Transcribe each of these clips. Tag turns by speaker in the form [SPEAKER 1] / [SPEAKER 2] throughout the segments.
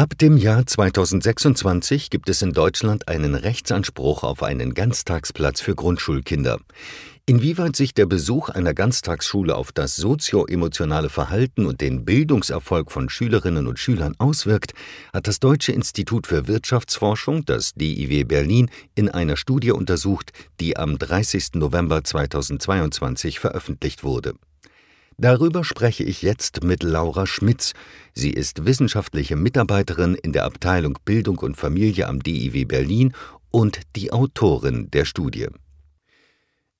[SPEAKER 1] Ab dem Jahr 2026 gibt es in Deutschland einen Rechtsanspruch auf einen Ganztagsplatz für Grundschulkinder. Inwieweit sich der Besuch einer Ganztagsschule auf das sozioemotionale Verhalten und den Bildungserfolg von Schülerinnen und Schülern auswirkt, hat das Deutsche Institut für Wirtschaftsforschung, das DIW Berlin, in einer Studie untersucht, die am 30. November 2022 veröffentlicht wurde. Darüber spreche ich jetzt mit Laura Schmitz. Sie ist wissenschaftliche Mitarbeiterin in der Abteilung Bildung und Familie am DIW Berlin und die Autorin der Studie.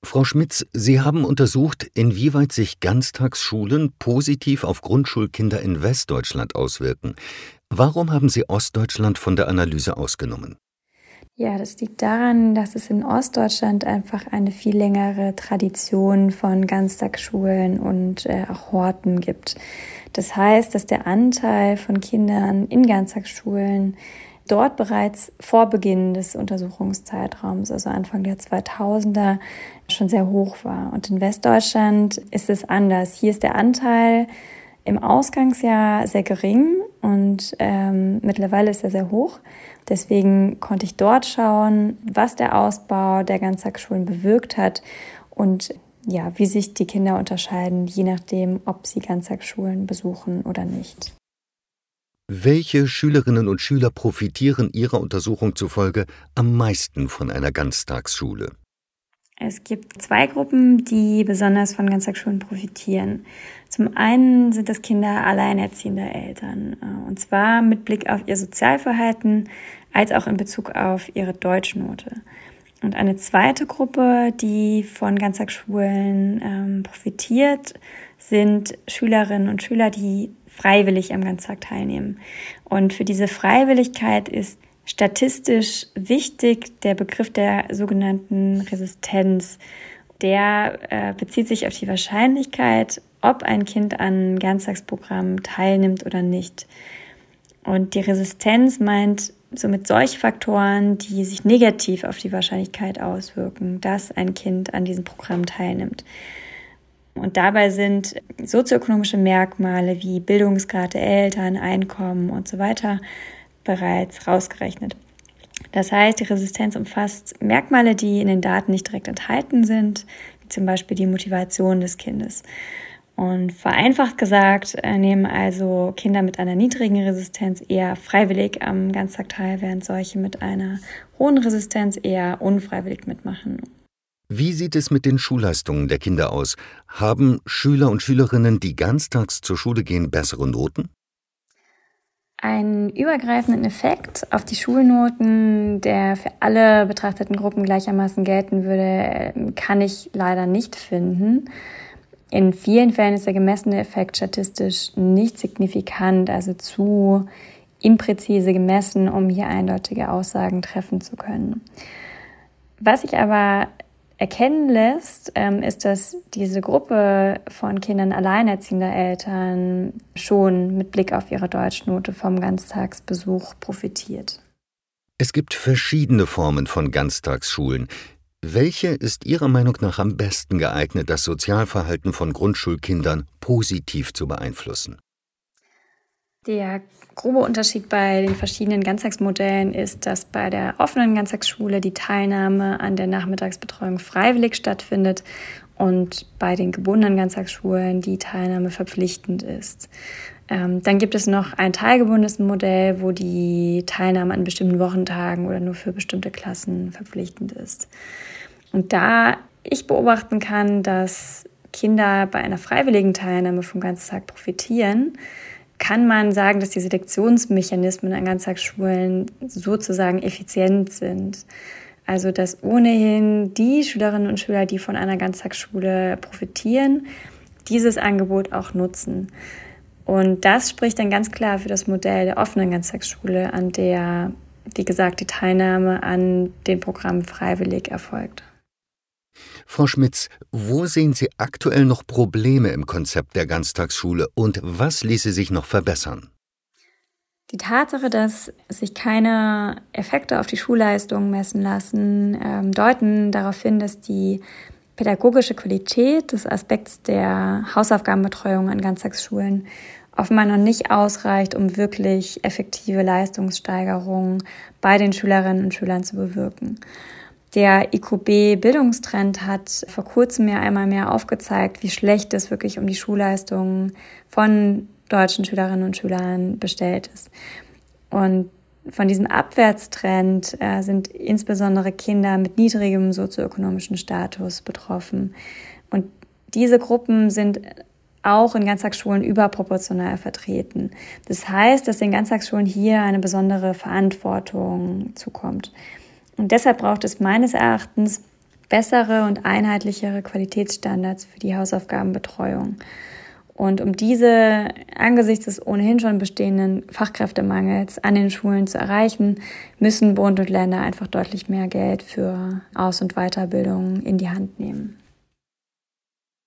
[SPEAKER 1] Frau Schmitz, Sie haben untersucht, inwieweit sich Ganztagsschulen positiv auf Grundschulkinder in Westdeutschland auswirken. Warum haben Sie Ostdeutschland von der Analyse ausgenommen?
[SPEAKER 2] Ja, das liegt daran, dass es in Ostdeutschland einfach eine viel längere Tradition von Ganztagsschulen und äh, auch Horten gibt. Das heißt, dass der Anteil von Kindern in Ganztagsschulen dort bereits vor Beginn des Untersuchungszeitraums, also Anfang der 2000er, schon sehr hoch war. Und in Westdeutschland ist es anders. Hier ist der Anteil im Ausgangsjahr sehr gering und ähm, mittlerweile ist er sehr hoch. Deswegen konnte ich dort schauen, was der Ausbau der Ganztagsschulen bewirkt hat und ja, wie sich die Kinder unterscheiden, je nachdem, ob sie Ganztagsschulen besuchen oder nicht.
[SPEAKER 1] Welche Schülerinnen und Schüler profitieren Ihrer Untersuchung zufolge am meisten von einer Ganztagsschule?
[SPEAKER 2] Es gibt zwei Gruppen, die besonders von Ganztagsschulen profitieren. Zum einen sind das Kinder alleinerziehender Eltern, äh, und zwar mit Blick auf ihr Sozialverhalten als auch in Bezug auf ihre Deutschnote. Und eine zweite Gruppe, die von Ganztagsschulen ähm, profitiert, sind Schülerinnen und Schüler, die freiwillig am Ganztag teilnehmen. Und für diese Freiwilligkeit ist statistisch wichtig der Begriff der sogenannten Resistenz. Der äh, bezieht sich auf die Wahrscheinlichkeit, ob ein Kind an Ganztagsprogrammen teilnimmt oder nicht. Und die Resistenz meint somit solche Faktoren, die sich negativ auf die Wahrscheinlichkeit auswirken, dass ein Kind an diesem Programm teilnimmt. Und dabei sind sozioökonomische Merkmale wie Bildungsgrad der Eltern, Einkommen und so weiter bereits rausgerechnet. Das heißt, die Resistenz umfasst Merkmale, die in den Daten nicht direkt enthalten sind, wie zum Beispiel die Motivation des Kindes. Und vereinfacht gesagt äh, nehmen also Kinder mit einer niedrigen Resistenz eher freiwillig am Ganztag teil, während solche mit einer hohen Resistenz eher unfreiwillig mitmachen.
[SPEAKER 1] Wie sieht es mit den Schulleistungen der Kinder aus? Haben Schüler und Schülerinnen, die ganztags zur Schule gehen, bessere Noten?
[SPEAKER 2] Einen übergreifenden Effekt auf die Schulnoten, der für alle betrachteten Gruppen gleichermaßen gelten würde, kann ich leider nicht finden. In vielen Fällen ist der gemessene Effekt statistisch nicht signifikant, also zu impräzise gemessen, um hier eindeutige Aussagen treffen zu können. Was ich aber erkennen lässt, ähm, ist, dass diese Gruppe von Kindern alleinerziehender Eltern schon mit Blick auf ihre Deutschnote vom Ganztagsbesuch profitiert.
[SPEAKER 1] Es gibt verschiedene Formen von Ganztagsschulen. Welche ist Ihrer Meinung nach am besten geeignet, das Sozialverhalten von Grundschulkindern positiv zu beeinflussen?
[SPEAKER 2] Der grobe Unterschied bei den verschiedenen Ganztagsmodellen ist, dass bei der offenen Ganztagsschule die Teilnahme an der Nachmittagsbetreuung freiwillig stattfindet und bei den gebundenen Ganztagsschulen die Teilnahme verpflichtend ist. Ähm, dann gibt es noch ein teilgebundenes Modell, wo die Teilnahme an bestimmten Wochentagen oder nur für bestimmte Klassen verpflichtend ist. Und da ich beobachten kann, dass Kinder bei einer freiwilligen Teilnahme vom Ganztag profitieren, kann man sagen, dass die Selektionsmechanismen an Ganztagsschulen sozusagen effizient sind. Also dass ohnehin die Schülerinnen und Schüler, die von einer Ganztagsschule profitieren, dieses Angebot auch nutzen. Und das spricht dann ganz klar für das Modell der offenen Ganztagsschule, an der, wie gesagt, die Teilnahme an den Programmen freiwillig erfolgt.
[SPEAKER 1] Frau Schmitz, wo sehen Sie aktuell noch Probleme im Konzept der Ganztagsschule und was ließe sich noch verbessern?
[SPEAKER 2] Die Tatsache, dass sich keine Effekte auf die Schulleistung messen lassen, ähm, deuten darauf hin, dass die pädagogische Qualität des Aspekts der Hausaufgabenbetreuung an Ganztagsschulen offenbar noch nicht ausreicht, um wirklich effektive Leistungssteigerungen bei den Schülerinnen und Schülern zu bewirken. Der IQB-Bildungstrend hat vor kurzem ja einmal mehr aufgezeigt, wie schlecht es wirklich um die Schulleistungen von deutschen Schülerinnen und Schülern bestellt ist. Und von diesem Abwärtstrend äh, sind insbesondere Kinder mit niedrigem sozioökonomischen Status betroffen. Und diese Gruppen sind auch in Ganztagsschulen überproportional vertreten. Das heißt, dass den Ganztagsschulen hier eine besondere Verantwortung zukommt. Und deshalb braucht es meines Erachtens bessere und einheitlichere Qualitätsstandards für die Hausaufgabenbetreuung. Und um diese angesichts des ohnehin schon bestehenden Fachkräftemangels an den Schulen zu erreichen, müssen Bund und Länder einfach deutlich mehr Geld für Aus- und Weiterbildung in die Hand nehmen.